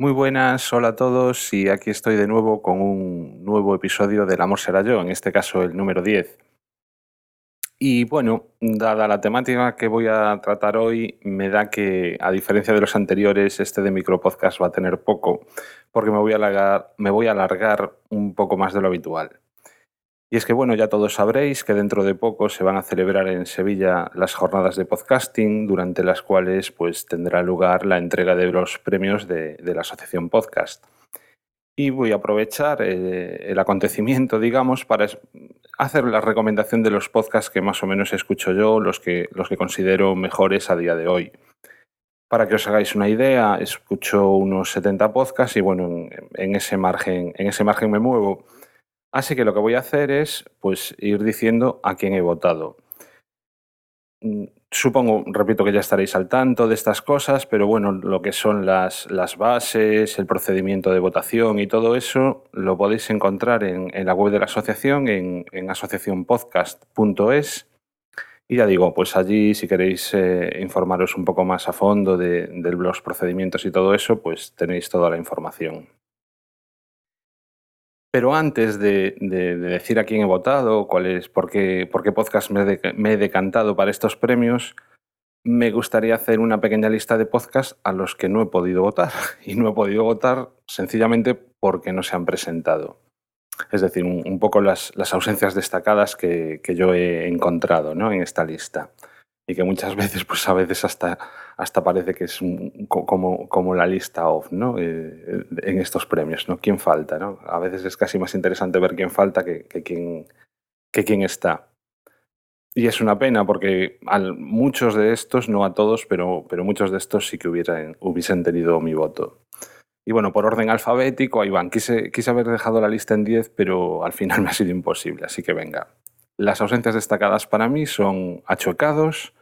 Muy buenas, hola a todos y aquí estoy de nuevo con un nuevo episodio del Amor será yo, en este caso el número 10. Y bueno, dada la temática que voy a tratar hoy, me da que, a diferencia de los anteriores, este de micropodcast va a tener poco, porque me voy a alargar, me voy a alargar un poco más de lo habitual. Y es que, bueno, ya todos sabréis que dentro de poco se van a celebrar en Sevilla las jornadas de podcasting, durante las cuales pues, tendrá lugar la entrega de los premios de, la Asociación Podcast. Y voy a aprovechar eh, el acontecimiento, digamos, para hacer la recomendación de los podcasts que más o menos escucho yo, los que, los que considero mejores a día de hoy. Para que os hagáis una idea, escucho unos 70 podcasts y bueno, en ese margen, en ese margen me muevo. Así que lo que voy a hacer es pues ir diciendo a quién he votado. Mm, supongo, repito que ya estaréis al tanto de estas cosas, pero bueno, lo que son las, las bases, el procedimiento de votación y todo eso, lo podéis encontrar en, la web de la asociación, en, en asociacionpodcast.es. Y ya digo, pues allí si queréis eh, informaros un poco más a fondo de, de los procedimientos y todo eso, pues tenéis toda la información. Pero antes de, decir a quién he votado, cuál es, por qué, podcast me, he decantado para estos premios, me gustaría hacer una pequeña lista de podcasts a los que no he podido votar. Y no he podido votar sencillamente porque no se han presentado. Es decir, un, poco las, ausencias destacadas que, que, yo he encontrado ¿no? en esta lista y que muchas veces, pues a veces hasta, hasta parece que es como, como la lista off, ¿no? Eh, en estos premios, ¿no? ¿Quién falta, no? A veces es casi más interesante ver quién falta que, que quién, que quién está. Y es una pena porque a muchos de estos, no a todos, pero, pero muchos de estos sí que hubieran, hubiesen tenido mi voto. Y bueno, por orden alfabético, van. Quise, quise haber dejado la lista en 10, pero al final me ha sido imposible, así que venga. Las ausencias destacadas para mí son Achocados,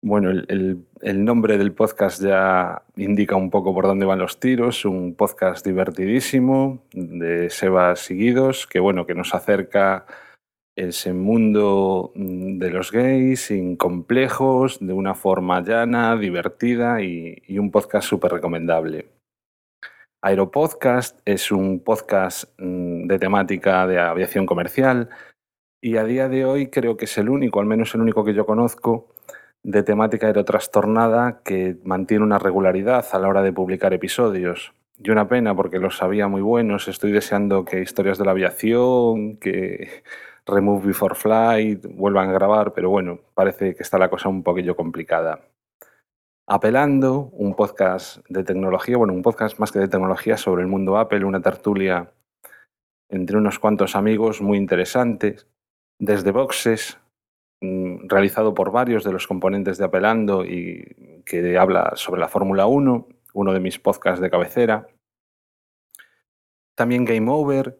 bueno, el, nombre del podcast ya indica un poco por dónde van los tiros. Un podcast divertidísimo de Sebas Seguidos, que bueno, que nos acerca ese mundo de los gays sin complejos, de una forma llana, divertida y, y un podcast súper recomendable. Aeropodcast es un podcast mm, de temática de aviación comercial y a día de hoy creo que es el único, al menos el único que yo conozco, de temática aerotrastornada que mantiene una regularidad a la hora de publicar episodios. Y una pena porque los sabía muy buenos. Estoy deseando que Historias de la Aviación, que Remove Before Flight vuelvan a grabar, pero bueno, parece que está la cosa un poquillo complicada. Apelando, un podcast de tecnología, bueno, un podcast más que de tecnología sobre el mundo Apple, una tertulia entre unos cuantos amigos muy interesantes, desde boxes realizado por varios de los componentes de Apelando y que habla sobre la Fórmula 1, uno de mis podcasts de cabecera. También Game Over,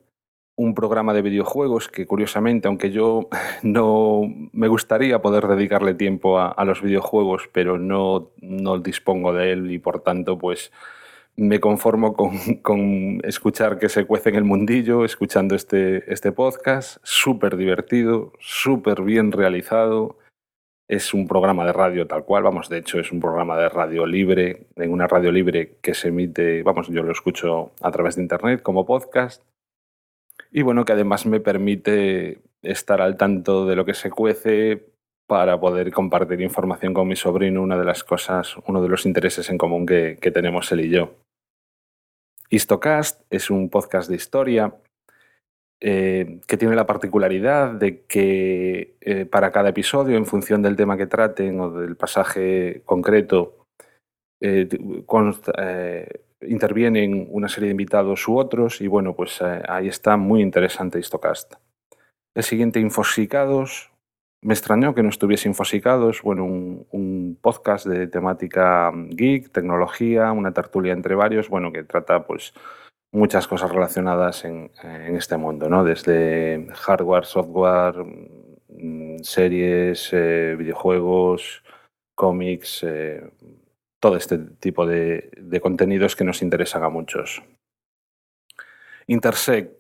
un programa de videojuegos que curiosamente, aunque yo no me gustaría poder dedicarle tiempo a, a los videojuegos, pero no, no dispongo de él y por tanto pues me conformo con, escuchar que se cuece en el mundillo, escuchando este, este podcast, súper divertido, súper bien realizado. Es un programa de radio tal cual, vamos, de hecho es un programa de radio libre, en una radio libre que se emite, vamos, yo lo escucho a través de internet como podcast. Y bueno, que además me permite estar al tanto de lo que se cuece para poder compartir información con mi sobrino, una de las cosas, uno de los intereses en común que tenemos él y yo. Histocast es un podcast de historia eh, que tiene la particularidad de que eh, para cada episodio, en función del tema que traten o del pasaje concreto, eh, intervienen una serie de invitados u otros y bueno, pues ahí está muy interesante Histocast. El siguiente, Infosicados, me extrañó que no estuviese Infosicados, bueno, un, podcast de temática geek, tecnología, una tertulia entre varios, bueno, que trata pues muchas cosas relacionadas en, este mundo, ¿no? Desde hardware, software, mm, series, eh, videojuegos, cómics, eh, todo este tipo de, de contenidos que nos interesan a muchos. Intersect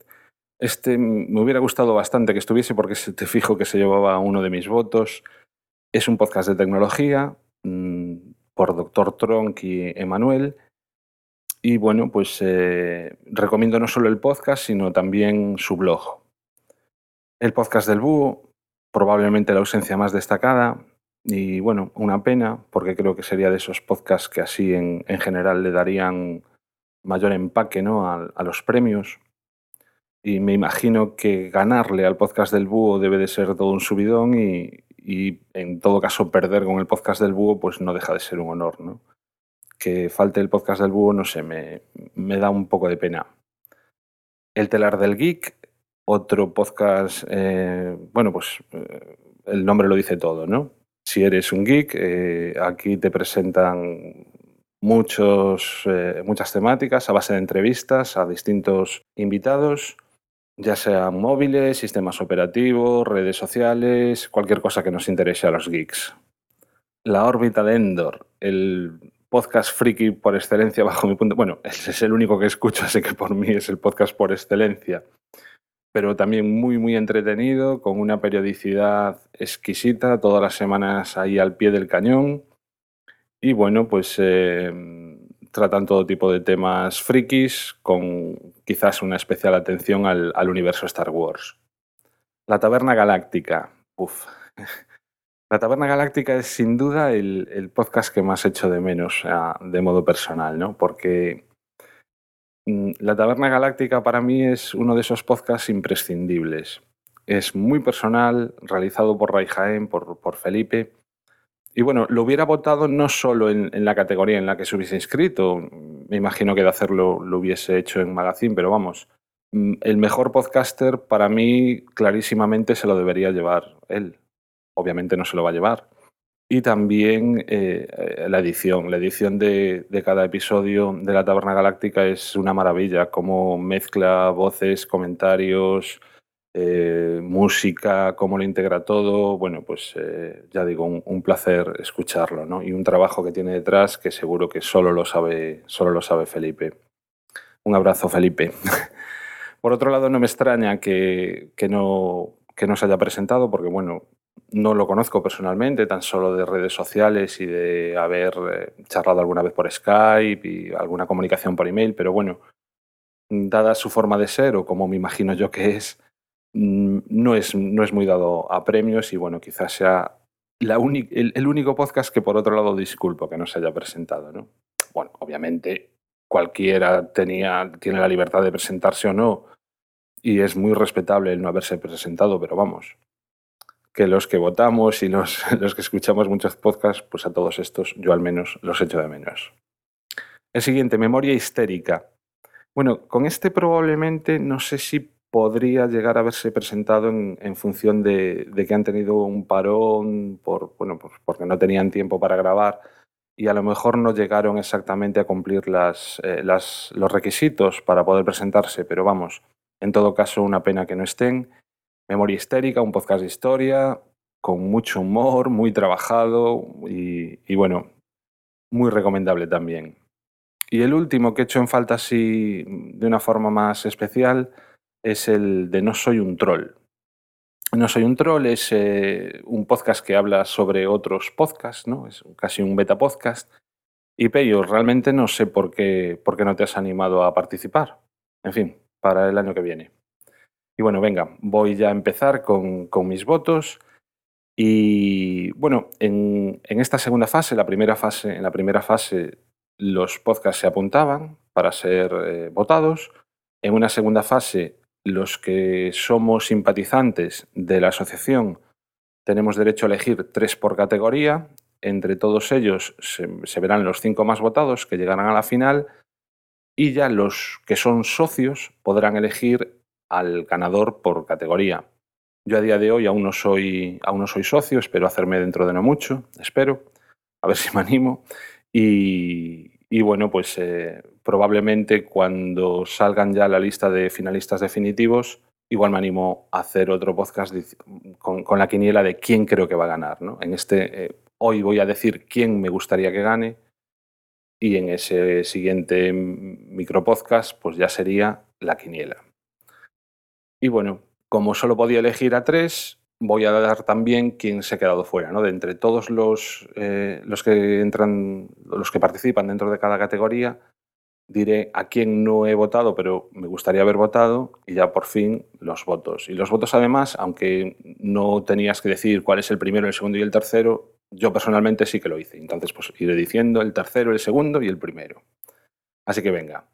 este me hubiera gustado bastante que estuviese porque te fijo que se llevaba uno de mis votos. Es un podcast de tecnología mm, por Dr. Tronk y Emanuel. Y bueno, pues eh, recomiendo no solo el podcast, sino también su blog. El podcast del búho, probablemente la ausencia más destacada, y bueno, una pena, porque creo que sería de esos podcasts que así en, en general le darían mayor empaque ¿no? a, los premios. Y me imagino que ganarle al podcast del búho debe de ser todo un subidón y, en todo caso perder con el podcast del búho pues no deja de ser un honor. ¿no? Que falte el podcast del búho, no sé, me, da un poco de pena. El telar del geek, otro podcast, eh, bueno, pues eh, el nombre lo dice todo, ¿no? Si eres un geek, eh, aquí te presentan muchos, muchas temáticas a base de entrevistas a distintos invitados, ya sean móviles, sistemas operativos, redes sociales, cualquier cosa que nos interese a los geeks. La órbita de Endor, el podcast friki por excelencia bajo mi punto. Bueno, es el único que escucho, así que por mí es el podcast por excelencia. Pero también muy, muy entretenido, con una periodicidad exquisita, todas las semanas ahí al pie del cañón. Y bueno, pues eh, tratan todo tipo de temas frikis, con quizás una especial atención al, universo Star Wars. La Taberna Galáctica. Uf. La Taberna Galáctica es sin duda el, podcast que más echo de menos de modo personal, ¿no? Porque mm, La Taberna Galáctica para mí es uno de esos podcasts imprescindibles. Es muy personal, realizado por Ray Jaén, por Felipe, y bueno, lo hubiera votado no solo en, la categoría en la que se hubiese inscrito, me imagino que de hacerlo lo hubiese hecho en Magazine, pero vamos, mm, el mejor podcaster para mí clarísimamente se lo debería llevar él. Obviamente no se lo va a llevar. Y también eh, la edición. La edición de, de, cada episodio de la Taberna Galáctica es una maravilla, cómo mezcla voces, comentarios, eh, música, cómo lo integra todo, bueno, pues eh, ya digo, un, un, placer escucharlo, ¿no? Y un trabajo que tiene detrás que seguro que solo lo sabe, solo lo sabe Felipe. Un abrazo, Felipe. Por otro lado, no me extraña que, que, no, que no se haya presentado, porque bueno, no lo conozco personalmente, tan solo de redes sociales y de haber eh, charlado alguna vez por Skype y alguna comunicación por email, pero bueno, dada su forma de ser o como me imagino yo que es, no es, no es muy dado a premios y bueno, quizás sea el, único podcast que por otro lado disculpo que no se haya presentado. ¿no? Bueno, obviamente cualquiera tenía, tiene la libertad de presentarse o no y es muy respetable el no haberse presentado, pero vamos, que los que votamos y los, los que escuchamos muchos podcasts, pues a todos estos yo al menos los echo de menos. El siguiente, memoria histérica. Bueno, con este probablemente no sé si podría llegar a haberse presentado en, en función de, de, que han tenido un parón por, bueno, pues porque no tenían tiempo para grabar y a lo mejor no llegaron exactamente a cumplir las, eh, las, los requisitos para poder presentarse, pero vamos, en todo caso una pena que no estén. Memoria histérica, un podcast de historia, con mucho humor, muy trabajado y, y bueno, muy recomendable también. Y el último que he hecho en falta así de una forma más especial es el de No soy un troll. No soy un troll es eh, un podcast que habla sobre otros podcasts, ¿no? Es casi un beta podcast. Y Peyo, realmente no sé por qué, por qué no te has animado a participar. En fin, para el año que viene. Y bueno, venga, voy ya a empezar con, con mis votos. Y bueno, en, en, esta segunda fase, la primera fase, en la primera fase, los podcasts se apuntaban para ser eh, votados. En una segunda fase los que somos simpatizantes de la asociación tenemos derecho a elegir tres por categoría. Entre todos ellos se, verán los cinco más votados que llegarán a la final y ya los que son socios podrán elegir al ganador por categoría. Yo a día de hoy aún no soy, aún no soy socio, espero hacerme dentro de no mucho, espero, a ver si me animo. Y, y bueno, pues eh, probablemente cuando salgan ya la lista de finalistas definitivos, igual me animo a hacer otro podcast con, con la quiniela de quién creo que va a ganar. ¿no? En este, eh, hoy voy a decir quién me gustaría que gane y en ese siguiente micropodcast pues ya sería la quiniela. Y bueno, como solo podía elegir a tres, voy a dar también quién se ha quedado fuera, ¿no? De entre todos los, eh, los que entran, los que participan dentro de cada categoría, diré a quién no he votado, pero me gustaría haber votado, y ya por fin los votos. Y los votos, además, aunque no tenías que decir cuál es el primero, el segundo y el tercero, yo personalmente sí que lo hice. Entonces, pues iré diciendo el tercero, el segundo y el primero. Así que venga.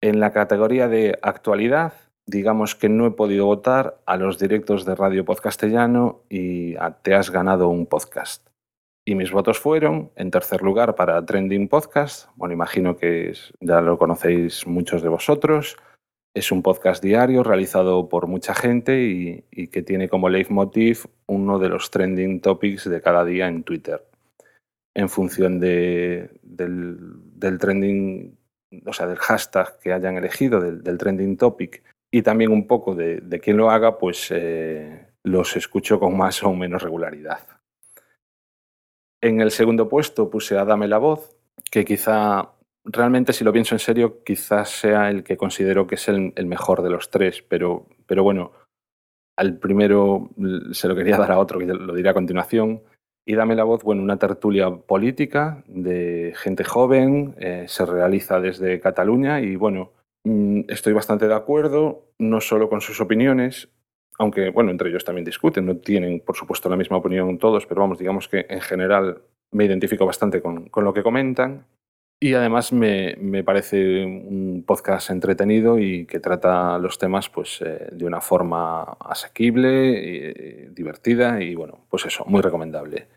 En la categoría de actualidad, digamos que no he podido votar a los directos de Radio Podcastellano y Te has ganado un podcast. Y mis votos fueron, en tercer lugar, para Trending Podcast. Bueno, imagino que ya lo conocéis muchos de vosotros. Es un podcast diario realizado por mucha gente y, que tiene como leitmotiv uno de los trending topics de cada día en Twitter. En función del, trending, o sea, del hashtag que hayan elegido, del, trending topic, y también un poco de, quién lo haga, pues eh, los escucho con más o menos regularidad. En el segundo puesto puse a Dame la voz, que quizá, realmente si lo pienso en serio, quizás sea el que considero que es el, mejor de los tres, pero, pero bueno, al primero se lo quería dar a otro, que lo diré a continuación. Y Dame la voz, bueno, una tertulia política de gente joven, eh, se realiza desde Cataluña y bueno, mm, estoy bastante de acuerdo, no solo con sus opiniones, aunque bueno, entre ellos también discuten, no tienen por supuesto la misma opinión todos, pero vamos, digamos que en general me identifico bastante con, lo que comentan. Y además me, parece un podcast entretenido y que trata los temas pues, eh, de una forma asequible, y, eh, divertida y bueno, pues eso, muy recomendable.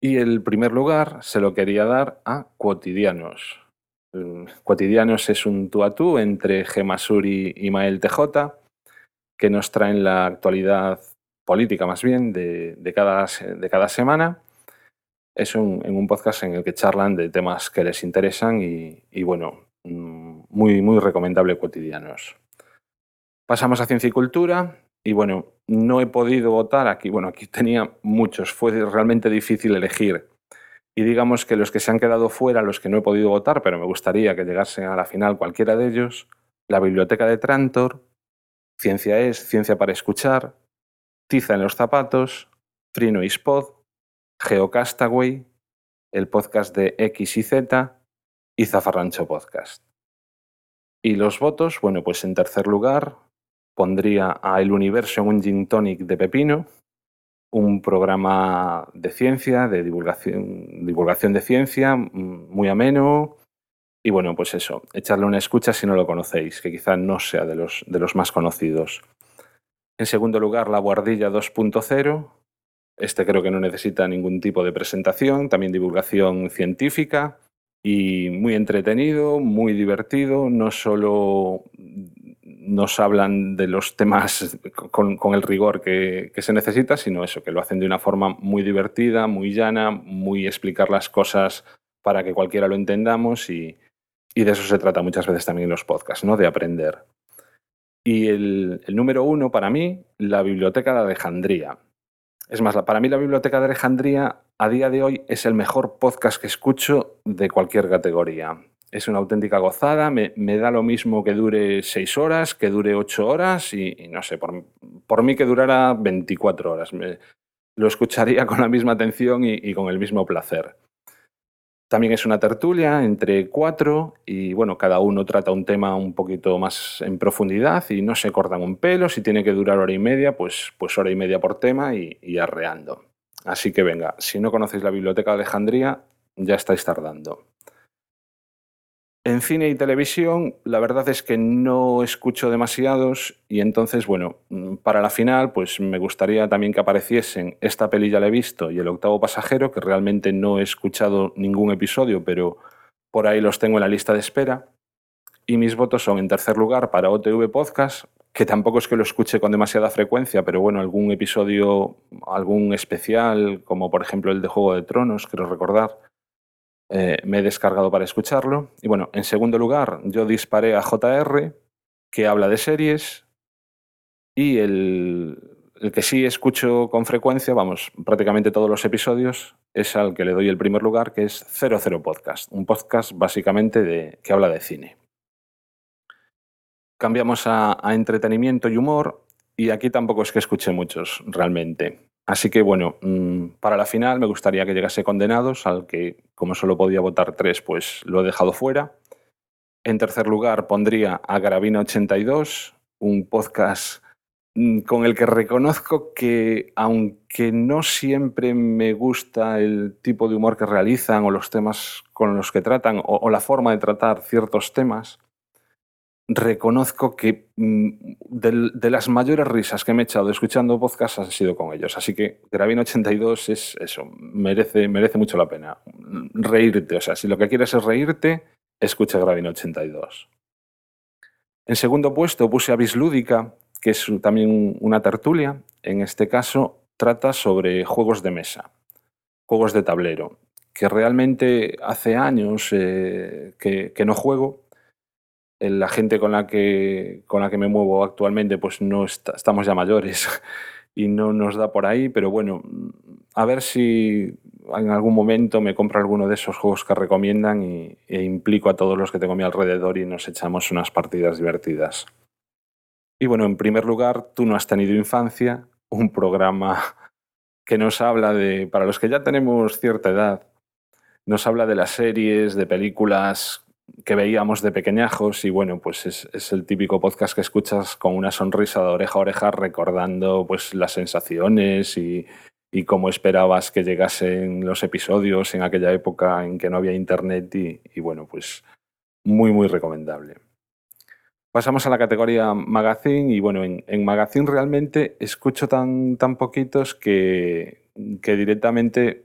Y el primer lugar se lo quería dar a Cotidianos. Cotidianos es un tú a tú entre Gemasuri y Mael TJ que nos traen la actualidad política más bien de, cada, de cada, semana. Es un, en un podcast en el que charlan de temas que les interesan y, bueno, mm, muy, muy recomendable cotidianos. Pasamos a ciencia y cultura y bueno, no he podido votar aquí. Bueno, aquí tenía muchos, fue realmente difícil elegir. Y digamos que los que se han quedado fuera, los que no he podido votar, pero me gustaría que llegasen a la final cualquiera de ellos, la Biblioteca de Trantor, Ciencia es, Ciencia para Escuchar, Tiza en los Zapatos, Frino y Spot, Geocastaway, el podcast de X y Z y Zafarrancho Podcast. Y los votos, bueno, pues en tercer lugar pondría a El Universo en un Gin Tonic de Pepino, un programa de ciencia, de divulgación, divulgación de ciencia, mm, muy ameno, y bueno, pues eso, echarle una escucha si no lo conocéis, que quizá no sea de los, de los más conocidos. En segundo lugar, La Guardilla 2.0. Este creo que no necesita ningún tipo de presentación, también divulgación científica y muy entretenido, muy divertido. No solo nos hablan de los temas con, el rigor que, que, se necesita, sino eso, que lo hacen de una forma muy divertida, muy llana, muy explicar las cosas para que cualquiera lo entendamos y, y de eso se trata muchas veces también en los podcasts, ¿no? De aprender. Y el, número uno para mí, la Biblioteca de Alejandría. Es más, para mí la Biblioteca de Alejandría a día de hoy es el mejor podcast que escucho de cualquier categoría. Es una auténtica gozada, me, da lo mismo que dure seis horas, que dure ocho horas y, no sé, por, mí que durara 24 horas. Me, lo escucharía con la misma atención y con el mismo placer. También es una tertulia entre cuatro y bueno, cada uno trata un tema un poquito más en profundidad y no se cortan un pelo. Si tiene que durar hora y media, pues, pues hora y media por tema y, y arreando. Así que venga, si no conocéis la Biblioteca de Alejandría, ya estáis tardando. En cine y televisión, la verdad es que no escucho demasiados y entonces, bueno, mm, para la final, pues me gustaría también que apareciesen Esta peli ya la he visto y El octavo pasajero, que realmente no he escuchado ningún episodio, pero por ahí los tengo en la lista de espera. Y mis votos son, en tercer lugar, para OTV Podcast, que tampoco es que lo escuche con demasiada frecuencia, pero bueno, algún episodio, algún especial, como por ejemplo el de Juego de Tronos, quiero recordar eh, me he descargado para escucharlo. Y bueno, en segundo lugar, yo disparé a JR, que habla de series. Y el, que sí escucho con frecuencia, vamos, prácticamente todos los episodios, es al que le doy el primer lugar, que es 00 Podcast. Un podcast básicamente de, que habla de cine. Cambiamos a entretenimiento y humor. Y aquí tampoco es que escuche muchos, realmente. Así que bueno, mm, para la final me gustaría que llegase condenados, al que como solo podía votar tres, pues lo he dejado fuera. En tercer lugar pondría a Gravina 82, un podcast mm, con el que reconozco que, aunque no siempre me gusta el tipo de humor que realizan o los temas con los que tratan o, la forma de tratar ciertos temas, reconozco que mm, de, las mayores risas que me he echado escuchando podcasts han sido con ellos. Así que Gravina 82 es eso, merece, merece mucho la pena. Reírte, o sea, si lo que quieres es reírte, escucha Gravina 82. En segundo puesto puse a Bislúdica, que es también una tertulia. En este caso trata sobre juegos de mesa, juegos de tablero, que realmente hace años eh, que, no juego. La gente con la que, con la que me muevo actualmente, pues no estamos ya mayores y no nos da por ahí, pero bueno, a ver si en algún momento me compro alguno de esos juegos que recomiendan y, e implico a todos los que tengo a mi alrededor y nos echamos unas partidas divertidas. Y bueno, en primer lugar, Tú no has tenido infancia, un programa que nos habla de, para los que ya tenemos cierta edad, nos habla de las series, de películas que veíamos de pequeñajos y bueno, pues es, el típico podcast que escuchas con una sonrisa de oreja a oreja recordando pues las sensaciones y, y cómo esperabas que llegasen los episodios en aquella época en que no había internet y, bueno, pues muy, muy recomendable. Pasamos a la categoría Magazine y bueno, en, Magazine realmente escucho tan, tan poquitos que, que directamente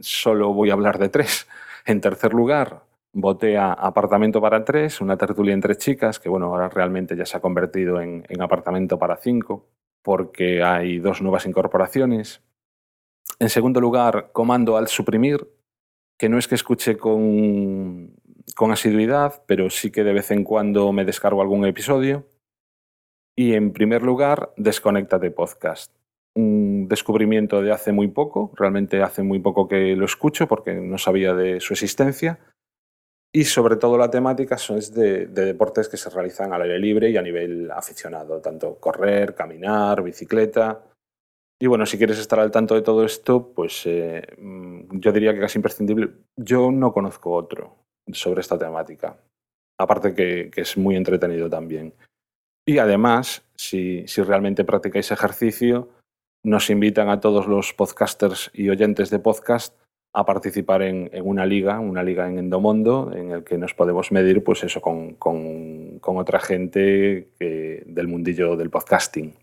solo voy a hablar de tres. En tercer lugar, voté a Apartamento para tres, una tertulia entre chicas, que bueno, ahora realmente ya se ha convertido en, en Apartamento para cinco, porque hay dos nuevas incorporaciones. En segundo lugar, comando al suprimir, que no es que escuche con, con asiduidad, pero sí que de vez en cuando me descargo algún episodio. Y en primer lugar, de Podcast. Un descubrimiento de hace muy poco, realmente hace muy poco que lo escucho porque no sabía de su existencia. Y sobre todo la temática es de, de, deportes que se realizan al aire libre y a nivel aficionado, tanto correr, caminar, bicicleta. Y bueno, si quieres estar al tanto de todo esto, pues eh, mm, yo diría que casi imprescindible. Yo no conozco otro sobre esta temática, aparte que, es muy entretenido también. Y además, si, realmente practicáis ejercicio, nos invitan a todos los podcasters y oyentes de podcast a participar en, una liga, una liga en Endomondo, en el que nos podemos medir pues eso, con, otra gente del mundillo del podcasting.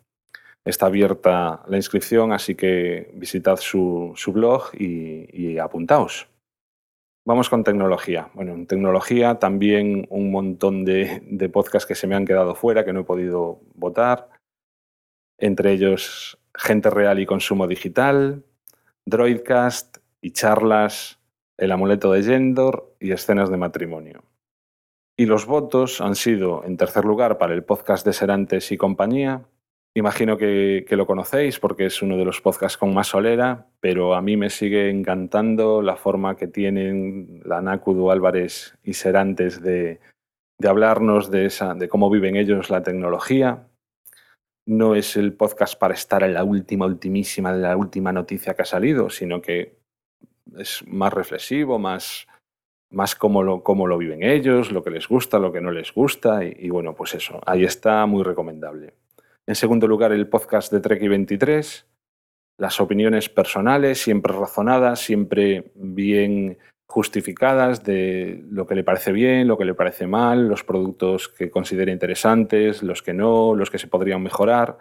Está abierta la inscripción, así que visitad su, blog y, apuntaos. Vamos con tecnología. Bueno, en tecnología también un montón de, de podcasts que se me han quedado fuera, que no he podido votar. Entre ellos Gente Real y Consumo Digital, Droidcast y charlas El amuleto de Gendor y escenas de matrimonio. Y los votos han sido, en tercer lugar, para el podcast de Serantes y compañía, Imagino que, lo conocéis porque es uno de los podcasts con más solera, pero a mí me sigue encantando la forma que tienen la Álvarez y Serantes de, hablarnos de, esa, de cómo viven ellos la tecnología. No es el podcast para estar en la última, ultimísima, de la última noticia que ha salido, sino que es más reflexivo, más, más cómo lo, cómo lo viven ellos, lo que les gusta, lo que no les gusta, y bueno, pues eso, ahí está muy recomendable. En segundo lugar, el podcast de Trek 23, las opiniones personales, siempre razonadas, siempre bien justificadas de lo que le parece bien, lo que le parece mal, los productos que considera interesantes, los que no, los que se podrían mejorar.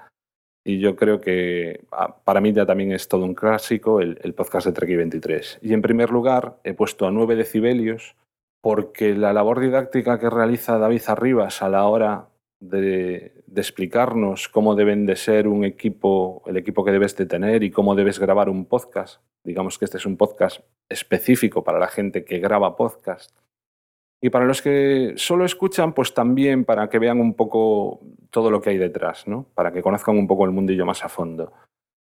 Y yo creo que ah, para mí ya también es todo un clásico el, podcast de Trek 23. Y en primer lugar he puesto a 9 decibelios porque la labor didáctica que realiza David Arribas a la hora de, explicarnos cómo deben de ser un equipo, el equipo que debes de tener y cómo debes grabar un podcast. Digamos que este es un podcast específico para la gente que graba podcast. Y para los que solo escuchan, pues también para que vean un poco todo lo que hay detrás, ¿no? Para que conozcan un poco el mundillo más a fondo.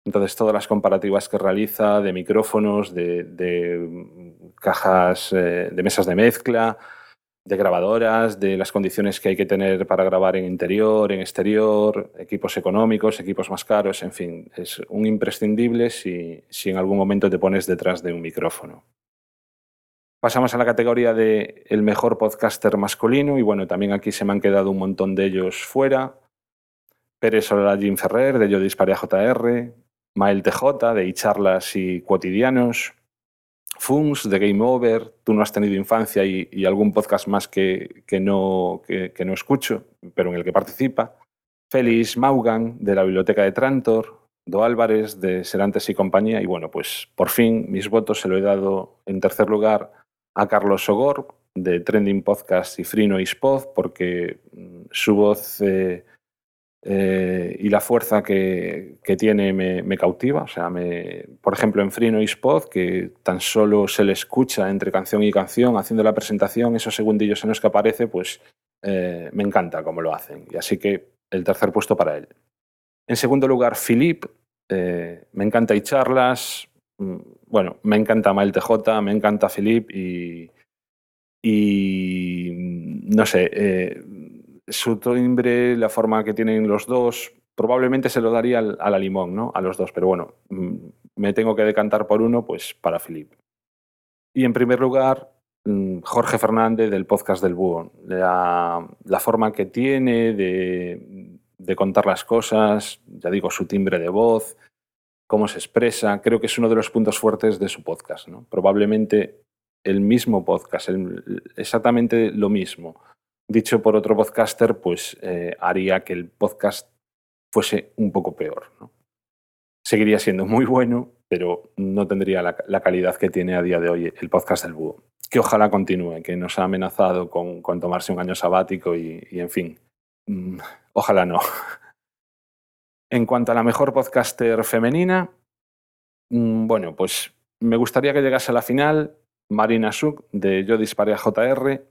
Entonces, todas las comparativas que realiza de micrófonos, de, cajas, eh, de mesas de mezcla, de grabadoras, de las condiciones que hay que tener para grabar en interior, en exterior, equipos económicos, equipos más caros, en fin, es un imprescindible si, si en algún momento te pones detrás de un micrófono. Pasamos a la categoría de el mejor podcaster masculino y bueno, también aquí se me han quedado un montón de ellos fuera. Pérez Sola Jim Ferrer, de Yo Disparé a JR, Mael TJ, de iCharlas y Cotidianos, Funs, de Game Over, Tú no has tenido infancia y, algún podcast más que, no, que, no escucho, pero en el que participa. Félix Maugan, de la Biblioteca de Trantor, Do Álvarez, de Serantes y compañía. Y bueno, pues por fin mis votos se lo he dado en tercer lugar a Carlos Sogor, de Trending Podcast y Free Noise Pod, porque mm, su voz eh, eh, y la fuerza que, tiene me, cautiva. O sea, me, por ejemplo, en Free Noise Pod, que tan solo se le escucha entre canción y canción, haciendo la presentación, esos segundillos en los que aparece, pues eh, me encanta cómo lo hacen. Y así que el tercer puesto para él. En segundo lugar, Philip. me encanta y charlas, bueno, me encanta Mael TJ, me encanta Philip y, y no sé, eh, su timbre, la forma que tienen los dos, probablemente se lo daría a la limón, ¿no? A los dos, pero bueno, mm, me tengo que decantar por uno, pues para Philip. Y en primer lugar, mm, Jorge Fernández del podcast del Búho. La, forma que tiene de, contar las cosas, ya digo, su timbre de voz, cómo se expresa, creo que es uno de los puntos fuertes de su podcast. Probablemente el mismo podcast, exactamente lo mismo, dicho por otro podcaster, pues eh, haría que el podcast fuese un poco peor. Seguiría siendo muy bueno, pero no tendría la, calidad que tiene a día de hoy el podcast del búho. Que ojalá continúe, que nos ha amenazado con, tomarse un año sabático y, y en fin, mm, ojalá no. En cuanto a la mejor podcaster femenina, mm, bueno, pues me gustaría que llegase a la final Marina Suk de Yo Disparé a JR.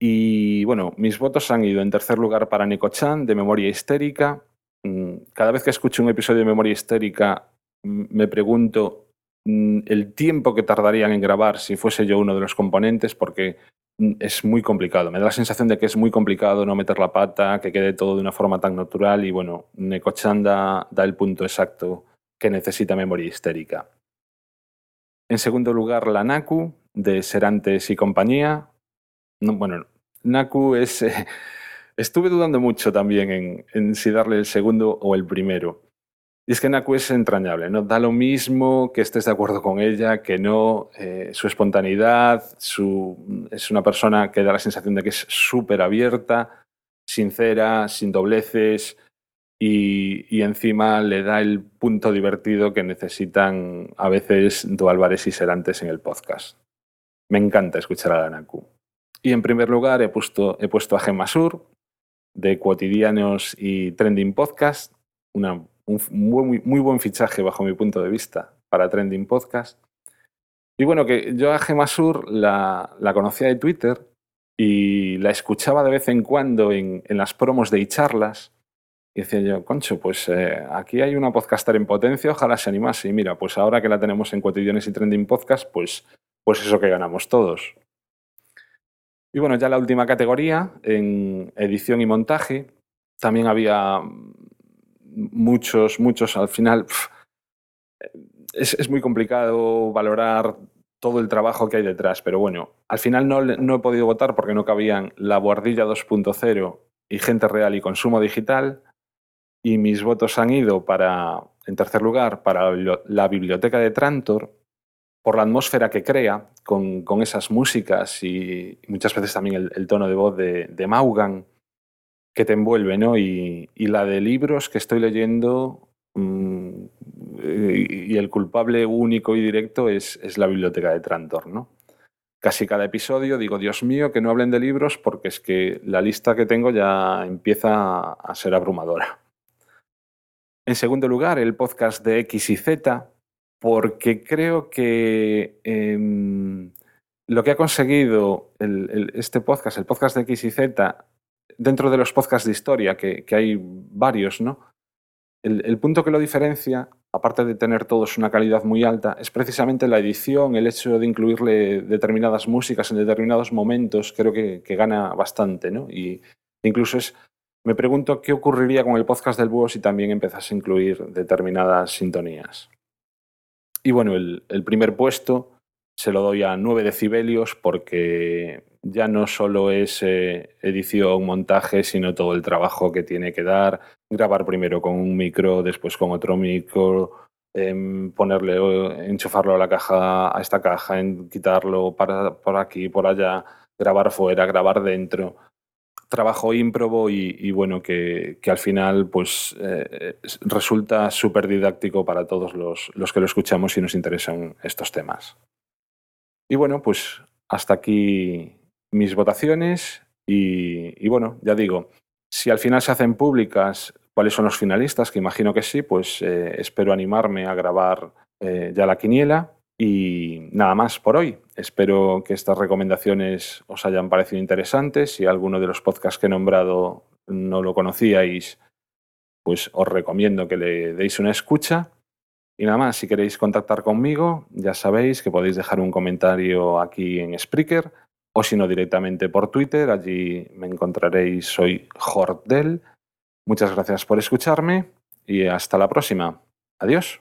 Y bueno, mis votos han ido en tercer lugar para Nico Chan de Memoria Histérica. Mm, cada vez que escucho un episodio de Memoria Histérica me pregunto el tiempo que tardarían en grabar si fuese yo uno de los componentes, porque Mm, es muy complicado. Me da la sensación de que es muy complicado no meter la pata, que quede todo de una forma tan natural y bueno, Necochan da, da el punto exacto que necesita memoria histérica. En segundo lugar, la Naku, de Serantes y compañía. bueno, Naku es... estuve dudando mucho también en, en si darle el segundo o el primero. Es que Naku es entrañable, ¿no? Da lo mismo que estés de acuerdo con ella, que no, eh, su espontaneidad, su, es una persona que da la sensación de que es súper abierta, sincera, sin dobleces y, encima le da el punto divertido que necesitan a veces Do Álvarez y Serantes en el podcast. Me encanta escuchar a Naku. Y en primer lugar he puesto, he puesto a Gemma Sur, de Cotidianos y Trending Podcast, una un muy, muy, buen fichaje bajo mi punto de vista para Trending Podcast. Y bueno, que yo a Gemma Sur la, la conocía de Twitter y la escuchaba de vez en cuando en, en las promos de charlas. Y decía yo, concho, pues eh, aquí hay una podcaster en potencia, ojalá se animase. Y mira, pues ahora que la tenemos en Cotidianes y Trending Podcast, pues, pues eso que ganamos todos. Y bueno, ya la última categoría, en edición y montaje, también había muchos, muchos, al final es, muy complicado valorar todo el trabajo que hay detrás, pero bueno, al final no, no he podido votar porque no cabían la Guardilla 2.0 y Gente Real y Consumo Digital, y mis votos han ido para, en tercer lugar, para la Biblioteca de Trantor, por la atmósfera que crea con, con esas músicas y muchas veces también el, tono de voz de, de Maugan, que te envuelve, ¿no? Y, la de libros que estoy leyendo mm, y el culpable único y directo es, es, la biblioteca de Trantor, ¿no? Casi cada episodio digo, Dios mío, que no hablen de libros porque es que la lista que tengo ya empieza a ser abrumadora. En segundo lugar, el podcast de X y Z, porque creo que em, lo que ha conseguido este podcast, el podcast de X y Z, dentro de los podcasts de historia, que, hay varios, ¿no? El, punto que lo diferencia, aparte de tener todos una calidad muy alta, es precisamente la edición, el hecho de incluirle determinadas músicas en determinados momentos, creo que, gana bastante, ¿no? Y incluso es, me pregunto qué ocurriría con el podcast del búho si también empezase a incluir determinadas sintonías. Y bueno, el, primer puesto se lo doy a 9 decibelios porque ya no solo es eh, edición, montaje, sino todo el trabajo que tiene que dar, grabar primero con un micro, después con otro micro, em, ponerle, enchufarlo a la caja, a esta caja, en, quitarlo para, por aquí, por allá, grabar fuera, grabar dentro. Trabajo ímprobo y, bueno, que, al final pues eh, resulta súper didáctico para todos los, los que lo escuchamos y nos interesan estos temas. Y bueno, pues hasta aquí mis votaciones y, bueno, ya digo, si al final se hacen públicas cuáles son los finalistas, que imagino que sí, pues eh, espero animarme a grabar eh, ya la quiniela. Y nada más por hoy. Espero que estas recomendaciones os hayan parecido interesantes. Si alguno de los podcasts que he nombrado no lo conocíais, pues os recomiendo que le deis una escucha. Y nada más, si queréis contactar conmigo, ya sabéis que podéis dejar un comentario aquí en Spreaker o si no directamente por Twitter, allí me encontraréis, soy Jordel. Muchas gracias por escucharme y hasta la próxima. Adiós.